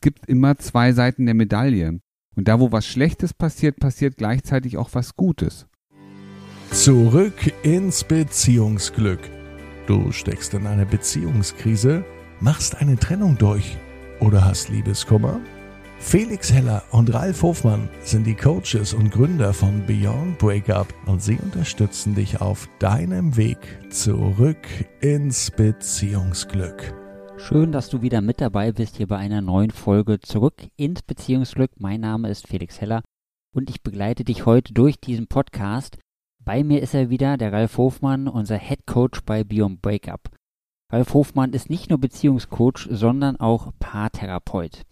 es gibt immer zwei Seiten der Medaille. Und da, wo was Schlechtes passiert, passiert gleichzeitig auch was Gutes. Zurück ins Beziehungsglück. Du steckst in einer Beziehungskrise, machst eine Trennung durch oder hast Liebeskummer? Felix Heller und Ralf Hofmann sind die Coaches und Gründer von Beyond Breakup und sie unterstützen dich auf deinem Weg zurück ins Beziehungsglück. Schön, dass du wieder mit dabei bist hier bei einer neuen Folge zurück ins Beziehungsglück. Mein Name ist Felix Heller und ich begleite dich heute durch diesen Podcast. Bei mir ist er wieder, der Ralf Hofmann, unser Head Coach bei Beyond Breakup. Ralf Hofmann ist nicht nur Beziehungscoach, sondern auch Paartherapeut.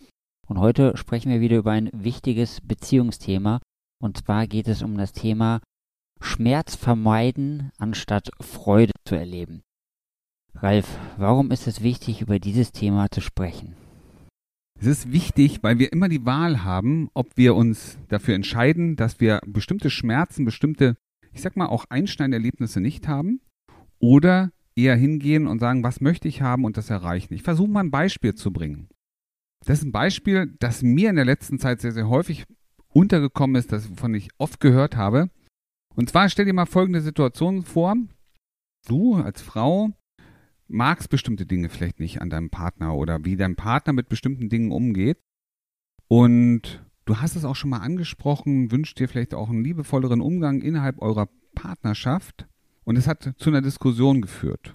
Und heute sprechen wir wieder über ein wichtiges Beziehungsthema. Und zwar geht es um das Thema Schmerz vermeiden, anstatt Freude zu erleben. Ralf, warum ist es wichtig, über dieses Thema zu sprechen? Es ist wichtig, weil wir immer die Wahl haben, ob wir uns dafür entscheiden, dass wir bestimmte Schmerzen, bestimmte, ich sag mal, auch Einschneiderlebnisse nicht haben oder eher hingehen und sagen, was möchte ich haben und das erreichen. Ich versuche mal ein Beispiel zu bringen. Das ist ein Beispiel, das mir in der letzten Zeit sehr, sehr häufig untergekommen ist, das wovon ich oft gehört habe. Und zwar stell dir mal folgende Situation vor. Du als Frau magst bestimmte Dinge vielleicht nicht an deinem Partner oder wie dein Partner mit bestimmten Dingen umgeht. Und du hast es auch schon mal angesprochen, wünschst dir vielleicht auch einen liebevolleren Umgang innerhalb eurer Partnerschaft. Und es hat zu einer Diskussion geführt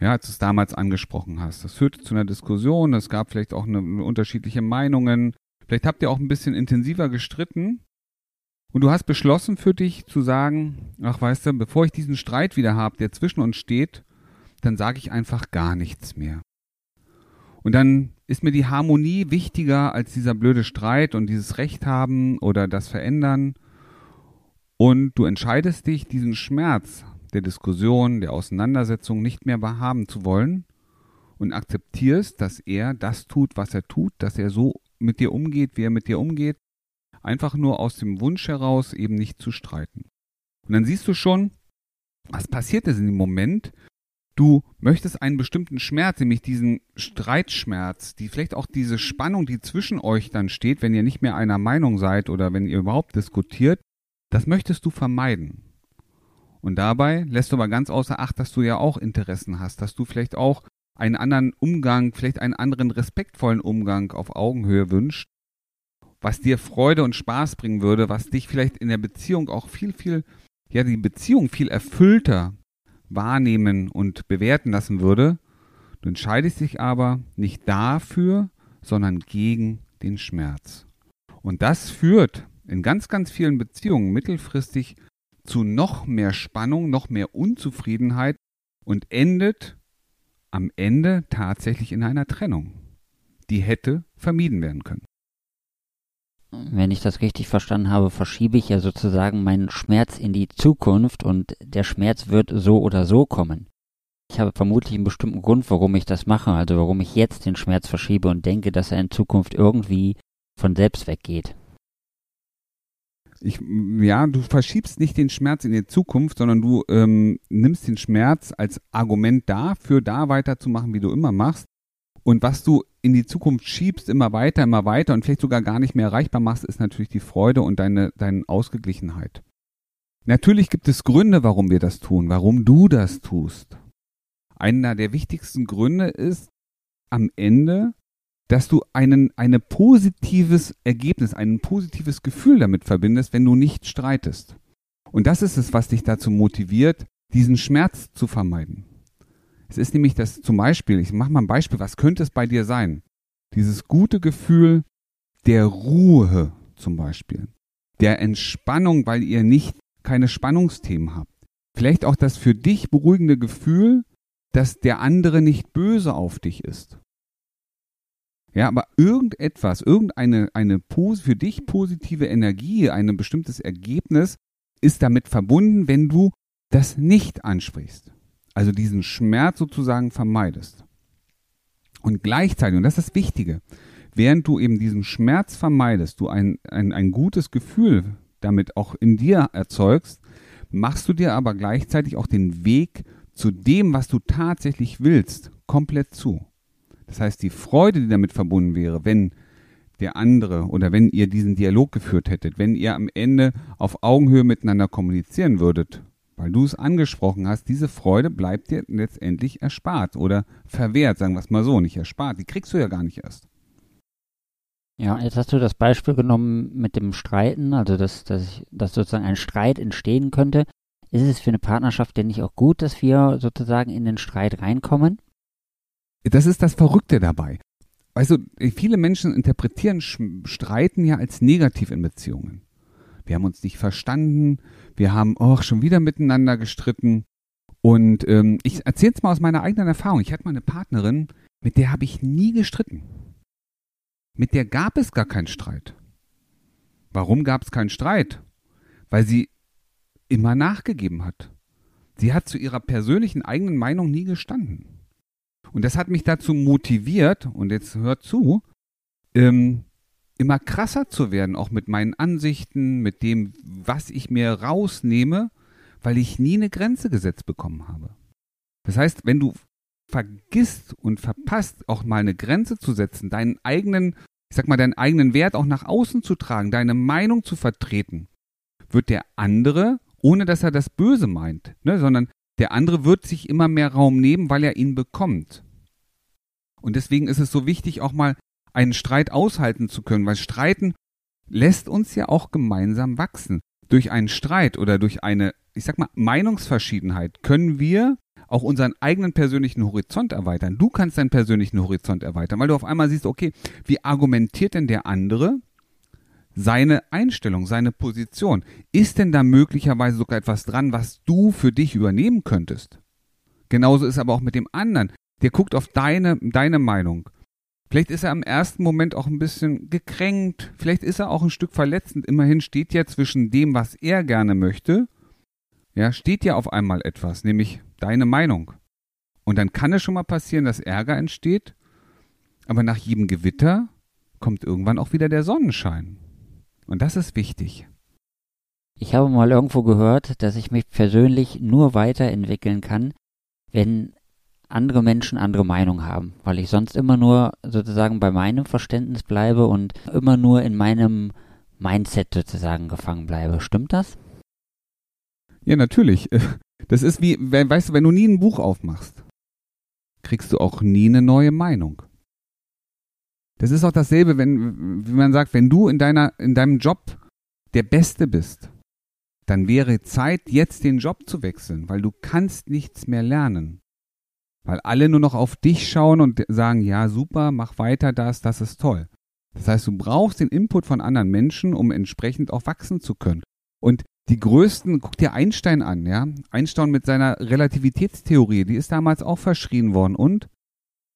ja, als du es damals angesprochen hast. Das führte zu einer Diskussion, es gab vielleicht auch eine, unterschiedliche Meinungen, vielleicht habt ihr auch ein bisschen intensiver gestritten und du hast beschlossen für dich zu sagen, ach weißt du, bevor ich diesen Streit wieder habe, der zwischen uns steht, dann sage ich einfach gar nichts mehr. Und dann ist mir die Harmonie wichtiger als dieser blöde Streit und dieses Recht haben oder das Verändern. Und du entscheidest dich, diesen Schmerz der Diskussion, der Auseinandersetzung nicht mehr wahrhaben zu wollen und akzeptierst, dass er das tut, was er tut, dass er so mit dir umgeht, wie er mit dir umgeht, einfach nur aus dem Wunsch heraus eben nicht zu streiten. Und dann siehst du schon, was passiert ist in dem Moment, du möchtest einen bestimmten Schmerz, nämlich diesen Streitschmerz, die vielleicht auch diese Spannung, die zwischen euch dann steht, wenn ihr nicht mehr einer Meinung seid oder wenn ihr überhaupt diskutiert, das möchtest du vermeiden. Und dabei lässt du aber ganz außer Acht, dass du ja auch Interessen hast, dass du vielleicht auch einen anderen Umgang, vielleicht einen anderen respektvollen Umgang auf Augenhöhe wünscht, was dir Freude und Spaß bringen würde, was dich vielleicht in der Beziehung auch viel, viel, ja, die Beziehung viel erfüllter wahrnehmen und bewerten lassen würde. Du entscheidest dich aber nicht dafür, sondern gegen den Schmerz. Und das führt in ganz, ganz vielen Beziehungen mittelfristig zu noch mehr Spannung, noch mehr Unzufriedenheit und endet am Ende tatsächlich in einer Trennung. Die hätte vermieden werden können. Wenn ich das richtig verstanden habe, verschiebe ich ja sozusagen meinen Schmerz in die Zukunft und der Schmerz wird so oder so kommen. Ich habe vermutlich einen bestimmten Grund, warum ich das mache, also warum ich jetzt den Schmerz verschiebe und denke, dass er in Zukunft irgendwie von selbst weggeht ich, ja, du verschiebst nicht den Schmerz in die Zukunft, sondern du ähm, nimmst den Schmerz als Argument dafür, da weiterzumachen, wie du immer machst. Und was du in die Zukunft schiebst, immer weiter, immer weiter und vielleicht sogar gar nicht mehr erreichbar machst, ist natürlich die Freude und deine, deine Ausgeglichenheit. Natürlich gibt es Gründe, warum wir das tun, warum du das tust. Einer der wichtigsten Gründe ist, am Ende dass du einen, ein positives Ergebnis, ein positives Gefühl damit verbindest, wenn du nicht streitest. Und das ist es, was dich dazu motiviert, diesen Schmerz zu vermeiden. Es ist nämlich das zum Beispiel, ich mache mal ein Beispiel, was könnte es bei dir sein? Dieses gute Gefühl der Ruhe zum Beispiel, der Entspannung, weil ihr nicht keine Spannungsthemen habt. Vielleicht auch das für dich beruhigende Gefühl, dass der andere nicht böse auf dich ist. Ja, aber irgendetwas, irgendeine eine für dich positive Energie, ein bestimmtes Ergebnis ist damit verbunden, wenn du das nicht ansprichst. Also diesen Schmerz sozusagen vermeidest. Und gleichzeitig, und das ist das Wichtige, während du eben diesen Schmerz vermeidest, du ein, ein, ein gutes Gefühl damit auch in dir erzeugst, machst du dir aber gleichzeitig auch den Weg zu dem, was du tatsächlich willst, komplett zu. Das heißt, die Freude, die damit verbunden wäre, wenn der andere oder wenn ihr diesen Dialog geführt hättet, wenn ihr am Ende auf Augenhöhe miteinander kommunizieren würdet, weil du es angesprochen hast, diese Freude bleibt dir letztendlich erspart oder verwehrt, sagen wir es mal so, nicht erspart. Die kriegst du ja gar nicht erst. Ja, jetzt hast du das Beispiel genommen mit dem Streiten, also dass, dass, dass sozusagen ein Streit entstehen könnte. Ist es für eine Partnerschaft denn nicht auch gut, dass wir sozusagen in den Streit reinkommen? Das ist das Verrückte dabei. Weißt du, viele Menschen interpretieren Streiten ja als negativ in Beziehungen. Wir haben uns nicht verstanden, wir haben auch schon wieder miteinander gestritten. Und ähm, ich erzähle es mal aus meiner eigenen Erfahrung. Ich hatte mal eine Partnerin, mit der habe ich nie gestritten. Mit der gab es gar keinen Streit. Warum gab es keinen Streit? Weil sie immer nachgegeben hat. Sie hat zu ihrer persönlichen eigenen Meinung nie gestanden. Und das hat mich dazu motiviert, und jetzt hört zu, ähm, immer krasser zu werden, auch mit meinen Ansichten, mit dem, was ich mir rausnehme, weil ich nie eine Grenze gesetzt bekommen habe. Das heißt, wenn du vergisst und verpasst, auch mal eine Grenze zu setzen, deinen eigenen, ich sag mal, deinen eigenen Wert auch nach außen zu tragen, deine Meinung zu vertreten, wird der andere, ohne dass er das Böse meint, ne, sondern der andere wird sich immer mehr Raum nehmen, weil er ihn bekommt. Und deswegen ist es so wichtig, auch mal einen Streit aushalten zu können, weil Streiten lässt uns ja auch gemeinsam wachsen. Durch einen Streit oder durch eine, ich sag mal, Meinungsverschiedenheit können wir auch unseren eigenen persönlichen Horizont erweitern. Du kannst deinen persönlichen Horizont erweitern, weil du auf einmal siehst, okay, wie argumentiert denn der andere seine Einstellung, seine Position. Ist denn da möglicherweise sogar etwas dran, was du für dich übernehmen könntest? Genauso ist aber auch mit dem anderen. Der guckt auf deine, deine Meinung. Vielleicht ist er im ersten Moment auch ein bisschen gekränkt. Vielleicht ist er auch ein Stück verletzend. Immerhin steht ja zwischen dem, was er gerne möchte, ja, steht ja auf einmal etwas, nämlich deine Meinung. Und dann kann es schon mal passieren, dass Ärger entsteht. Aber nach jedem Gewitter kommt irgendwann auch wieder der Sonnenschein. Und das ist wichtig. Ich habe mal irgendwo gehört, dass ich mich persönlich nur weiterentwickeln kann, wenn andere Menschen andere Meinung haben, weil ich sonst immer nur sozusagen bei meinem Verständnis bleibe und immer nur in meinem Mindset sozusagen gefangen bleibe. Stimmt das? Ja, natürlich. Das ist wie, weißt du, wenn du nie ein Buch aufmachst, kriegst du auch nie eine neue Meinung. Das ist auch dasselbe, wenn, wie man sagt, wenn du in deiner, in deinem Job der Beste bist, dann wäre Zeit, jetzt den Job zu wechseln, weil du kannst nichts mehr lernen. Weil alle nur noch auf dich schauen und sagen, ja, super, mach weiter das, das ist toll. Das heißt, du brauchst den Input von anderen Menschen, um entsprechend auch wachsen zu können. Und die größten, guck dir Einstein an, ja. Einstein mit seiner Relativitätstheorie, die ist damals auch verschrien worden und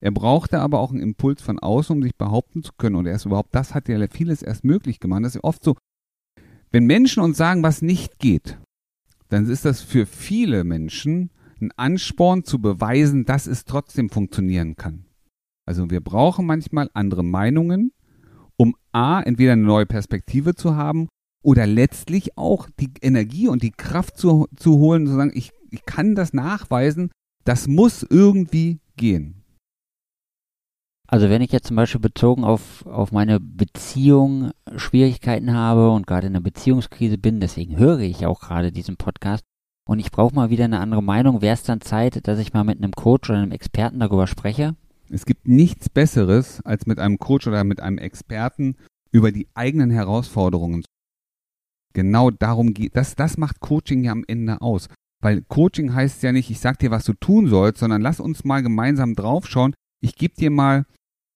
er brauchte aber auch einen Impuls von außen, um sich behaupten zu können. Und erst überhaupt das hat ja vieles erst möglich gemacht. Das ist oft so, wenn Menschen uns sagen, was nicht geht, dann ist das für viele Menschen ein Ansporn zu beweisen, dass es trotzdem funktionieren kann. Also wir brauchen manchmal andere Meinungen, um A, entweder eine neue Perspektive zu haben oder letztlich auch die Energie und die Kraft zu, zu holen, zu sagen, ich, ich kann das nachweisen, das muss irgendwie gehen. Also wenn ich jetzt zum Beispiel bezogen auf, auf meine Beziehung Schwierigkeiten habe und gerade in einer Beziehungskrise bin, deswegen höre ich auch gerade diesen Podcast und ich brauche mal wieder eine andere Meinung, wäre es dann Zeit, dass ich mal mit einem Coach oder einem Experten darüber spreche? Es gibt nichts Besseres, als mit einem Coach oder mit einem Experten über die eigenen Herausforderungen. Genau darum geht, das, das macht Coaching ja am Ende aus. Weil Coaching heißt ja nicht, ich sag dir, was du tun sollst, sondern lass uns mal gemeinsam draufschauen, ich gebe dir mal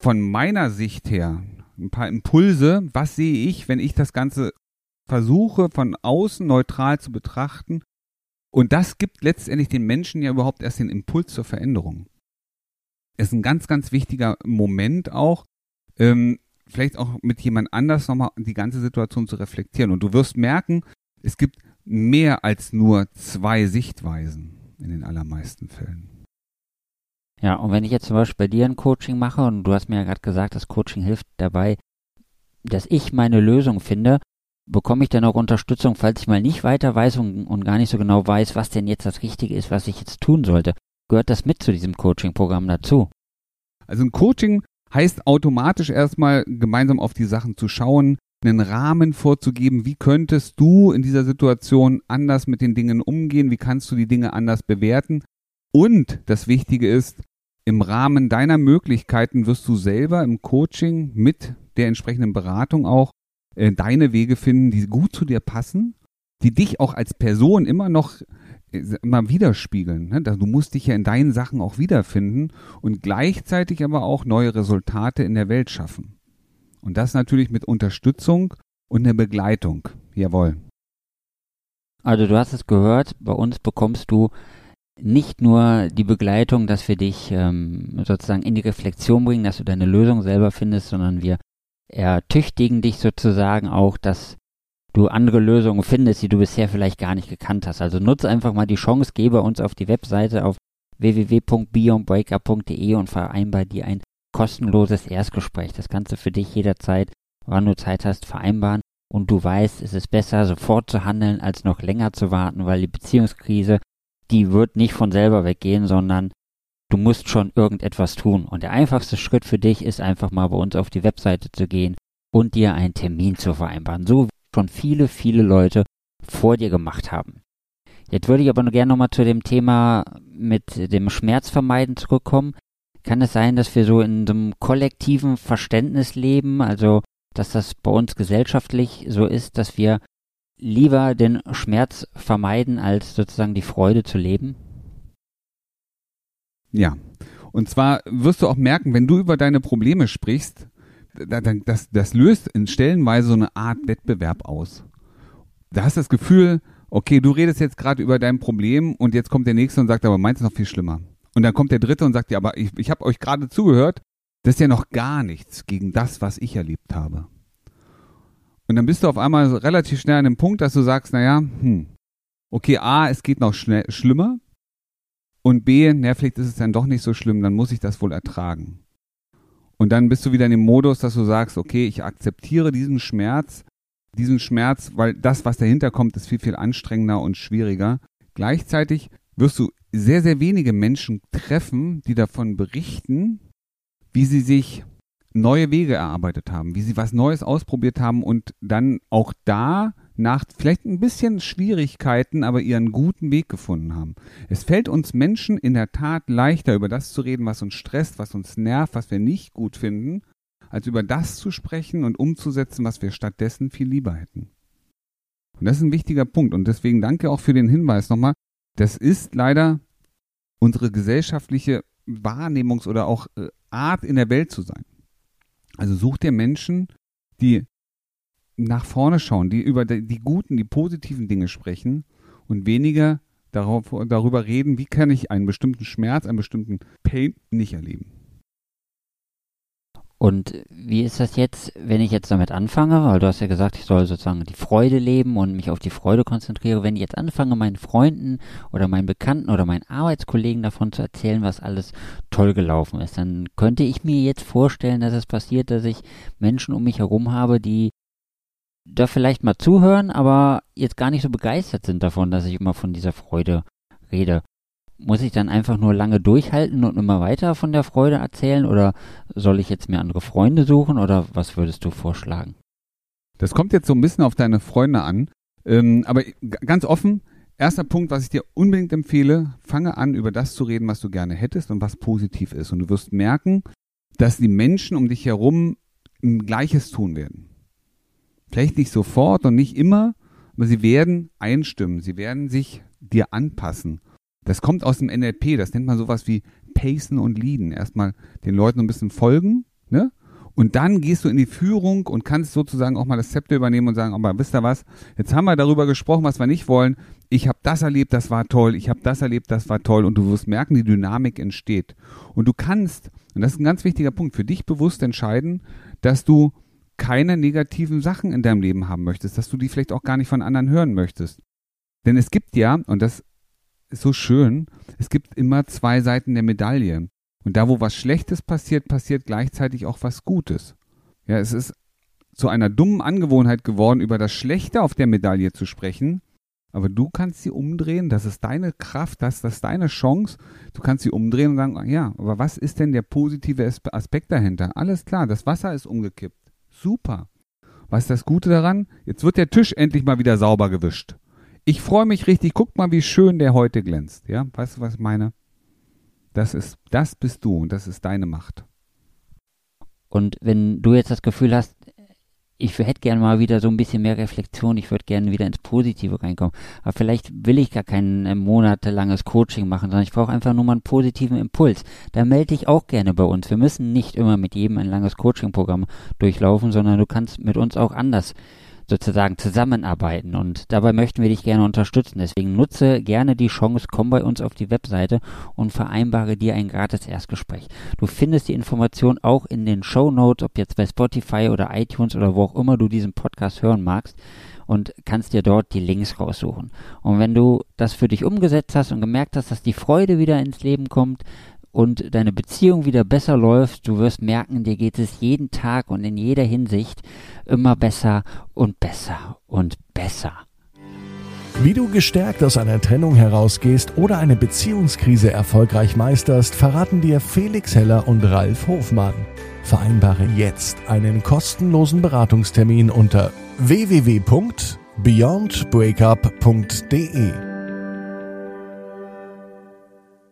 von meiner Sicht her ein paar Impulse. Was sehe ich, wenn ich das Ganze versuche von außen neutral zu betrachten? Und das gibt letztendlich den Menschen ja überhaupt erst den Impuls zur Veränderung. Es ist ein ganz, ganz wichtiger Moment auch, ähm, vielleicht auch mit jemand anders nochmal die ganze Situation zu reflektieren. Und du wirst merken, es gibt mehr als nur zwei Sichtweisen in den allermeisten Fällen. Ja, und wenn ich jetzt zum Beispiel bei dir ein Coaching mache und du hast mir ja gerade gesagt, das Coaching hilft dabei, dass ich meine Lösung finde, bekomme ich dann auch Unterstützung, falls ich mal nicht weiter weiß und, und gar nicht so genau weiß, was denn jetzt das Richtige ist, was ich jetzt tun sollte. Gehört das mit zu diesem Coaching-Programm dazu? Also ein Coaching heißt automatisch erstmal gemeinsam auf die Sachen zu schauen, einen Rahmen vorzugeben, wie könntest du in dieser Situation anders mit den Dingen umgehen, wie kannst du die Dinge anders bewerten. Und das Wichtige ist, im Rahmen deiner Möglichkeiten wirst du selber im Coaching mit der entsprechenden Beratung auch äh, deine Wege finden, die gut zu dir passen, die dich auch als Person immer noch äh, immer widerspiegeln. Ne? Du musst dich ja in deinen Sachen auch wiederfinden und gleichzeitig aber auch neue Resultate in der Welt schaffen. Und das natürlich mit Unterstützung und einer Begleitung. Jawohl. Also du hast es gehört, bei uns bekommst du nicht nur die Begleitung, dass wir dich ähm, sozusagen in die Reflexion bringen, dass du deine Lösung selber findest, sondern wir ertüchtigen dich sozusagen auch, dass du andere Lösungen findest, die du bisher vielleicht gar nicht gekannt hast. Also nutze einfach mal die Chance, geh bei uns auf die Webseite auf www.beyondbreakup.de und vereinbar dir ein kostenloses Erstgespräch. Das du für dich jederzeit, wann du Zeit hast, vereinbaren. Und du weißt, es ist besser, sofort zu handeln, als noch länger zu warten, weil die Beziehungskrise, die wird nicht von selber weggehen, sondern du musst schon irgendetwas tun. Und der einfachste Schritt für dich ist einfach mal bei uns auf die Webseite zu gehen und dir einen Termin zu vereinbaren. So wie schon viele, viele Leute vor dir gemacht haben. Jetzt würde ich aber nur gerne nochmal zu dem Thema mit dem Schmerzvermeiden zurückkommen. Kann es sein, dass wir so in einem kollektiven Verständnis leben, also dass das bei uns gesellschaftlich so ist, dass wir lieber den Schmerz vermeiden, als sozusagen die Freude zu leben? Ja. Und zwar wirst du auch merken, wenn du über deine Probleme sprichst, das, das löst in Stellenweise so eine Art Wettbewerb aus. Da hast du das Gefühl, okay, du redest jetzt gerade über dein Problem und jetzt kommt der Nächste und sagt, aber meins ist noch viel schlimmer. Und dann kommt der Dritte und sagt, ja, aber ich, ich habe euch gerade zugehört, das ist ja noch gar nichts gegen das, was ich erlebt habe. Und dann bist du auf einmal relativ schnell an dem Punkt, dass du sagst, naja, hm, okay, A, es geht noch schnell, schlimmer und B, na, vielleicht ist es dann doch nicht so schlimm, dann muss ich das wohl ertragen. Und dann bist du wieder in dem Modus, dass du sagst, okay, ich akzeptiere diesen Schmerz, diesen Schmerz, weil das, was dahinter kommt, ist viel, viel anstrengender und schwieriger. Gleichzeitig wirst du sehr, sehr wenige Menschen treffen, die davon berichten, wie sie sich neue Wege erarbeitet haben, wie sie was Neues ausprobiert haben und dann auch da nach vielleicht ein bisschen Schwierigkeiten, aber ihren guten Weg gefunden haben. Es fällt uns Menschen in der Tat leichter, über das zu reden, was uns stresst, was uns nervt, was wir nicht gut finden, als über das zu sprechen und umzusetzen, was wir stattdessen viel lieber hätten. Und das ist ein wichtiger Punkt. Und deswegen danke auch für den Hinweis nochmal. Das ist leider unsere gesellschaftliche Wahrnehmungs- oder auch äh, Art in der Welt zu sein. Also such dir Menschen, die nach vorne schauen, die über die guten, die positiven Dinge sprechen und weniger darauf, darüber reden, wie kann ich einen bestimmten Schmerz, einen bestimmten Pain nicht erleben. Und wie ist das jetzt, wenn ich jetzt damit anfange? Weil du hast ja gesagt, ich soll sozusagen die Freude leben und mich auf die Freude konzentriere. Wenn ich jetzt anfange, meinen Freunden oder meinen Bekannten oder meinen Arbeitskollegen davon zu erzählen, was alles toll gelaufen ist, dann könnte ich mir jetzt vorstellen, dass es passiert, dass ich Menschen um mich herum habe, die da vielleicht mal zuhören, aber jetzt gar nicht so begeistert sind davon, dass ich immer von dieser Freude rede. Muss ich dann einfach nur lange durchhalten und immer weiter von der Freude erzählen oder soll ich jetzt mir andere Freunde suchen oder was würdest du vorschlagen? Das kommt jetzt so ein bisschen auf deine Freunde an, ähm, aber ganz offen, erster Punkt, was ich dir unbedingt empfehle, fange an, über das zu reden, was du gerne hättest und was positiv ist. Und du wirst merken, dass die Menschen um dich herum ein Gleiches tun werden. Vielleicht nicht sofort und nicht immer, aber sie werden einstimmen, sie werden sich dir anpassen. Das kommt aus dem NLP, das nennt man sowas wie Pacen und Leaden. Erstmal den Leuten ein bisschen folgen, ne? Und dann gehst du in die Führung und kannst sozusagen auch mal das Zepter übernehmen und sagen, aber wisst ihr was, jetzt haben wir darüber gesprochen, was wir nicht wollen. Ich habe das erlebt, das war toll. Ich habe das erlebt, das war toll. Und du wirst merken, die Dynamik entsteht. Und du kannst, und das ist ein ganz wichtiger Punkt, für dich bewusst entscheiden, dass du keine negativen Sachen in deinem Leben haben möchtest, dass du die vielleicht auch gar nicht von anderen hören möchtest. Denn es gibt ja, und das ist so schön, es gibt immer zwei Seiten der Medaille. Und da, wo was Schlechtes passiert, passiert gleichzeitig auch was Gutes. Ja, es ist zu einer dummen Angewohnheit geworden, über das Schlechte auf der Medaille zu sprechen, Aber du kannst sie umdrehen, das ist deine Kraft, das, das ist deine Chance. Du kannst sie umdrehen und sagen, ja, aber was ist denn der positive Aspekt dahinter? Alles klar, das Wasser ist umgekippt. Super. Was ist das Gute daran? Jetzt wird der Tisch endlich mal wieder sauber gewischt. Ich freue mich richtig, guck mal, wie schön der heute glänzt. Ja, weißt du, was ich meine? Das ist, das bist du und das ist deine Macht. Und wenn du jetzt das Gefühl hast, ich hätte gerne mal wieder so ein bisschen mehr Reflexion, ich würde gerne wieder ins Positive reinkommen. Aber vielleicht will ich gar kein äh, monatelanges Coaching machen, sondern ich brauche einfach nur mal einen positiven Impuls. Da melde dich auch gerne bei uns. Wir müssen nicht immer mit jedem ein langes Coaching-Programm durchlaufen, sondern du kannst mit uns auch anders sozusagen zusammenarbeiten und dabei möchten wir dich gerne unterstützen. Deswegen nutze gerne die Chance, komm bei uns auf die Webseite und vereinbare dir ein gratis Erstgespräch. Du findest die Information auch in den Show Notes, ob jetzt bei Spotify oder iTunes oder wo auch immer du diesen Podcast hören magst und kannst dir dort die Links raussuchen. Und wenn du das für dich umgesetzt hast und gemerkt hast, dass die Freude wieder ins Leben kommt, und deine Beziehung wieder besser läuft, du wirst merken, dir geht es jeden Tag und in jeder Hinsicht immer besser und besser und besser. Wie du gestärkt aus einer Trennung herausgehst oder eine Beziehungskrise erfolgreich meisterst, verraten dir Felix Heller und Ralf Hofmann. Vereinbare jetzt einen kostenlosen Beratungstermin unter www.beyondbreakup.de.